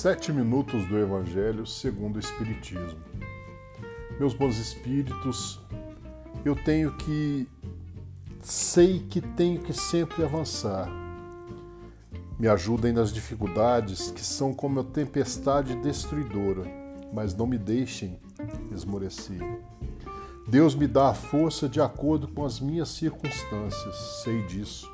Sete minutos do Evangelho segundo o Espiritismo. Meus bons espíritos, eu tenho que. Sei que tenho que sempre avançar. Me ajudem nas dificuldades que são como a tempestade destruidora, mas não me deixem esmorecer. Deus me dá a força de acordo com as minhas circunstâncias, sei disso.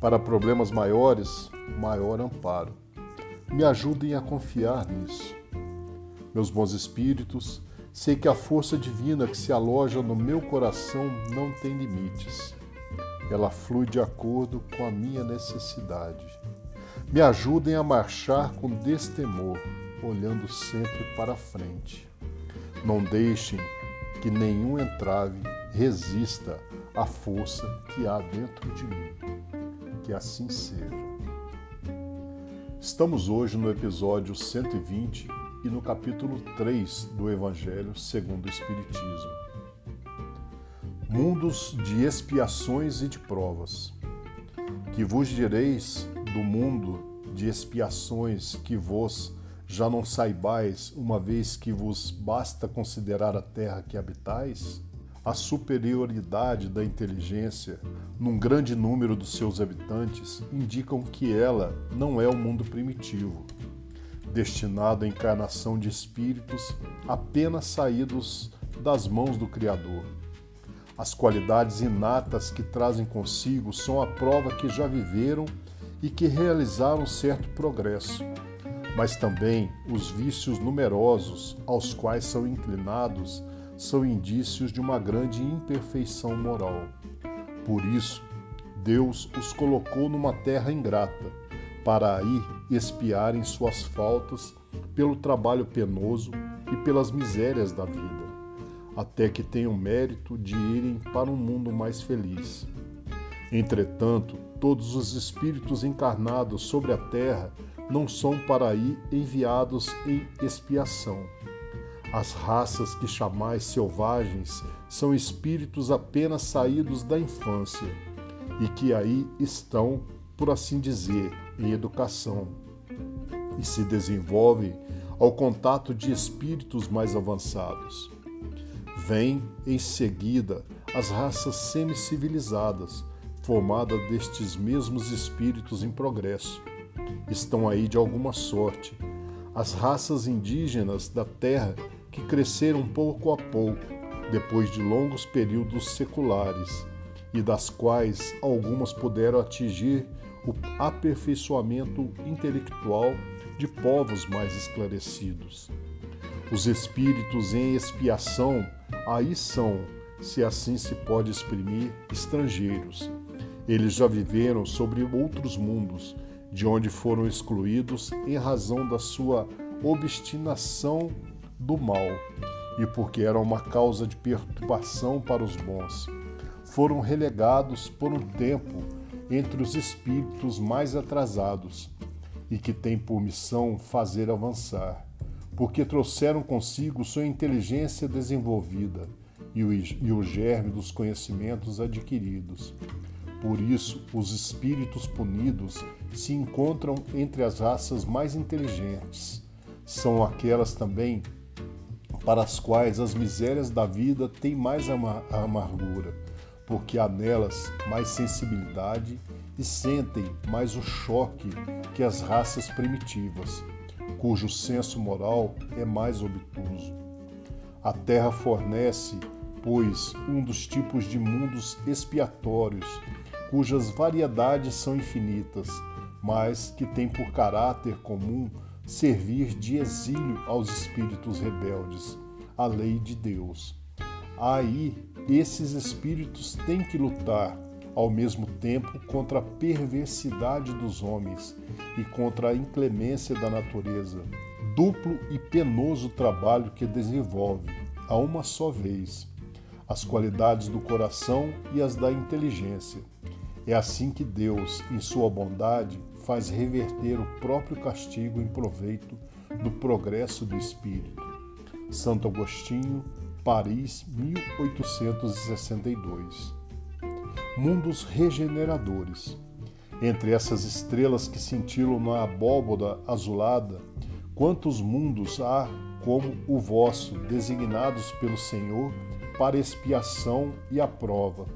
Para problemas maiores, maior amparo me ajudem a confiar nisso. Meus bons espíritos, sei que a força divina que se aloja no meu coração não tem limites. Ela flui de acordo com a minha necessidade. Me ajudem a marchar com destemor, olhando sempre para frente. Não deixem que nenhum entrave resista à força que há dentro de mim. Que assim seja. Estamos hoje no episódio 120 e no capítulo 3 do Evangelho segundo o Espiritismo. Mundos de expiações e de provas. Que vos direis do mundo de expiações que vos já não saibais, uma vez que vos basta considerar a terra que habitais? A superioridade da inteligência num grande número dos seus habitantes indicam que ela não é o um mundo primitivo, destinado à encarnação de espíritos apenas saídos das mãos do Criador. As qualidades inatas que trazem consigo são a prova que já viveram e que realizaram certo progresso, mas também os vícios numerosos aos quais são inclinados são indícios de uma grande imperfeição moral. Por isso, Deus os colocou numa terra ingrata, para aí expiarem suas faltas pelo trabalho penoso e pelas misérias da vida, até que tenham mérito de irem para um mundo mais feliz. Entretanto, todos os espíritos encarnados sobre a terra não são para aí enviados em expiação as raças que chamais selvagens são espíritos apenas saídos da infância e que aí estão, por assim dizer, em educação e se desenvolvem ao contato de espíritos mais avançados. Vêm em seguida as raças semi-civilizadas, formadas destes mesmos espíritos em progresso. Estão aí de alguma sorte as raças indígenas da terra que cresceram pouco a pouco, depois de longos períodos seculares, e das quais algumas puderam atingir o aperfeiçoamento intelectual de povos mais esclarecidos. Os espíritos em expiação aí são, se assim se pode exprimir, estrangeiros. Eles já viveram sobre outros mundos, de onde foram excluídos em razão da sua obstinação do mal e porque era uma causa de perturbação para os bons. Foram relegados por um tempo entre os espíritos mais atrasados e que têm por missão fazer avançar, porque trouxeram consigo sua inteligência desenvolvida e o, e o germe dos conhecimentos adquiridos. Por isso, os espíritos punidos se encontram entre as raças mais inteligentes. São aquelas também para as quais as misérias da vida têm mais amargura, porque há nelas mais sensibilidade e sentem mais o choque que as raças primitivas, cujo senso moral é mais obtuso. A Terra fornece, pois, um dos tipos de mundos expiatórios, cujas variedades são infinitas, mas que tem por caráter comum servir de exílio aos espíritos rebeldes, à lei de Deus. Aí, esses espíritos têm que lutar ao mesmo tempo contra a perversidade dos homens e contra a inclemência da natureza. Duplo e penoso trabalho que desenvolve, a uma só vez, as qualidades do coração e as da inteligência. É assim que Deus, em sua bondade, faz reverter o próprio castigo em proveito do progresso do espírito. Santo Agostinho, Paris, 1862. Mundos regeneradores. Entre essas estrelas que cintilam na abóboda azulada, Quantos mundos há como o vosso, designados pelo Senhor para expiação e a prova?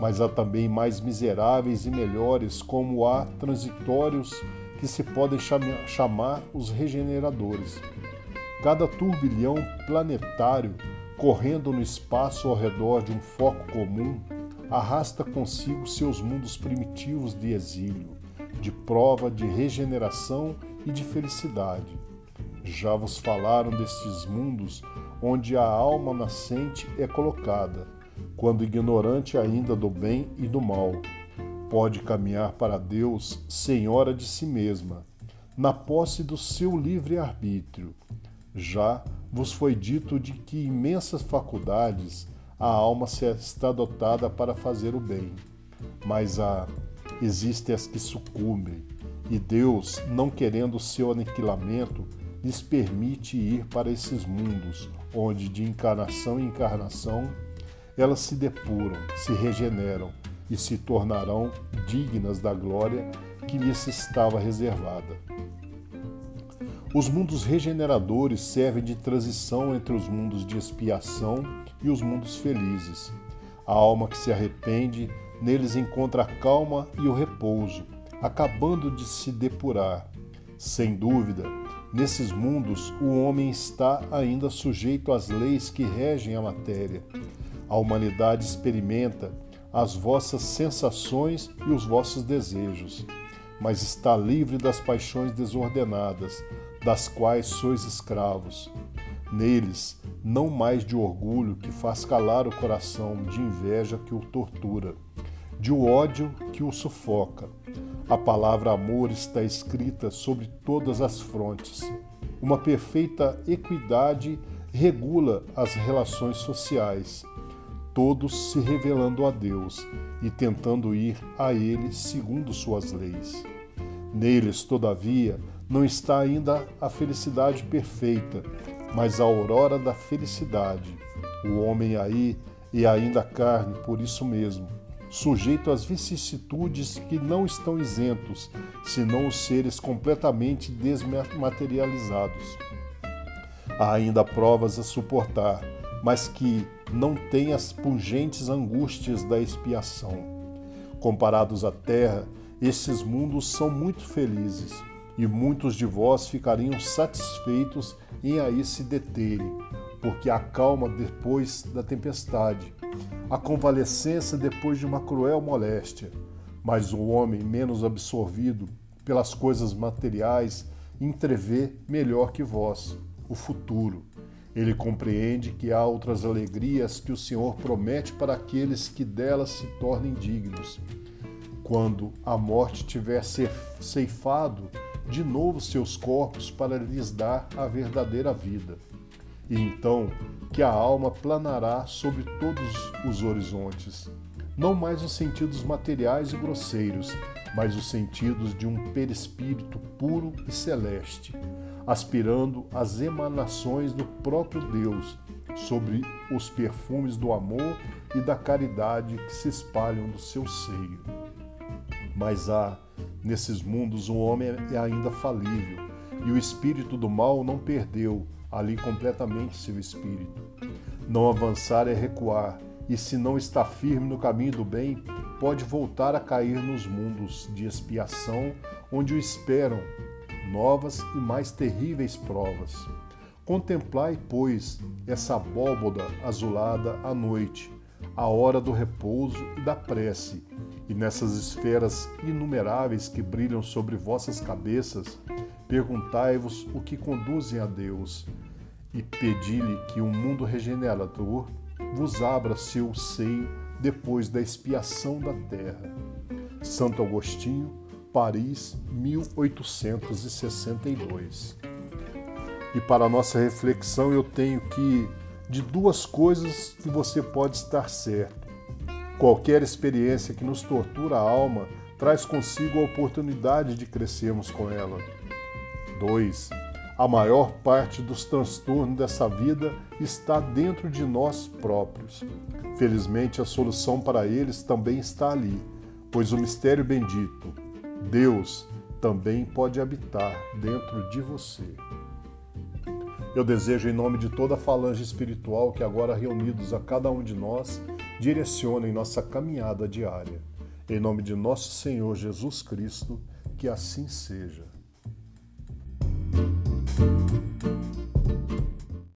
Mas há também mais miseráveis e melhores, como há transitórios que se podem chamar os regeneradores. Cada turbilhão planetário correndo no espaço ao redor de um foco comum arrasta consigo seus mundos primitivos de exílio, de prova, de regeneração e de felicidade. Já vos falaram destes mundos onde a alma nascente é colocada, quando ignorante ainda do bem e do mal. Pode caminhar para Deus senhora de si mesma, na posse do seu livre-arbítrio. Já vos foi dito de que imensas faculdades a alma se está dotada para fazer o bem, mas há existem as que sucumbem, e Deus, não querendo o seu aniquilamento, lhes permite ir para esses mundos, onde de encarnação em encarnação elas se depuram, se regeneram e se tornarão dignas da glória que lhes estava reservada. Os mundos regeneradores servem de transição entre os mundos de expiação e os mundos felizes. A alma que se arrepende neles encontra a calma e o repouso, acabando de se depurar. Sem dúvida, nesses mundos o homem está ainda sujeito às leis que regem a matéria. A humanidade experimenta as vossas sensações e os vossos desejos, mas está livre das paixões desordenadas, das quais sois escravos. Neles, não mais de orgulho que faz calar o coração, de inveja que o tortura, de ódio que o sufoca. A palavra amor está escrita sobre todas as frontes. Uma perfeita equidade regula as relações sociais, todos se revelando a Deus e tentando ir a Ele segundo suas leis. Neles, todavia, não está ainda a felicidade perfeita, mas a aurora da felicidade. O homem aí é ainda carne, por isso mesmo, sujeito às vicissitudes que não estão isentos, senão os seres completamente desmaterializados. Há ainda provas a suportar, mas que não têm as pungentes angústias da expiação. Comparados à terra, esses mundos são muito felizes e muitos de vós ficariam satisfeitos em aí se deterem, porque a calma depois da tempestade, a convalescença depois de uma cruel moléstia. Mas o homem menos absorvido pelas coisas materiais entrevê melhor que vós o futuro. Ele compreende que há outras alegrias que o Senhor promete para aqueles que delas se tornem dignos. Quando a morte tiver ceifado de novo seus corpos para lhes dar a verdadeira vida. E então que a alma planará sobre todos os horizontes, não mais os sentidos materiais e grosseiros, mas os sentidos de um perispírito puro e celeste, aspirando às emanações do próprio Deus sobre os perfumes do amor e da caridade que se espalham do seu seio. Mas há Nesses mundos, o homem é ainda falível e o espírito do mal não perdeu ali completamente seu espírito. Não avançar é recuar, e se não está firme no caminho do bem, pode voltar a cair nos mundos de expiação, onde o esperam novas e mais terríveis provas. Contemplai, pois, essa abóboda azulada à noite, a hora do repouso e da prece, e nessas esferas inumeráveis que brilham sobre vossas cabeças, perguntai-vos o que conduzem a Deus, e pedi-lhe que o um mundo regenerador vos abra seu seio depois da expiação da terra. Santo Agostinho, Paris, 1862. E para nossa reflexão eu tenho que de duas coisas que você pode estar certo Qualquer experiência que nos tortura a alma traz consigo a oportunidade de crescermos com ela. 2. A maior parte dos transtornos dessa vida está dentro de nós próprios. Felizmente, a solução para eles também está ali, pois o mistério bendito, Deus, também pode habitar dentro de você. Eu desejo, em nome de toda a falange espiritual que agora reunidos a cada um de nós, direcionem nossa caminhada diária. Em nome de nosso Senhor Jesus Cristo, que assim seja.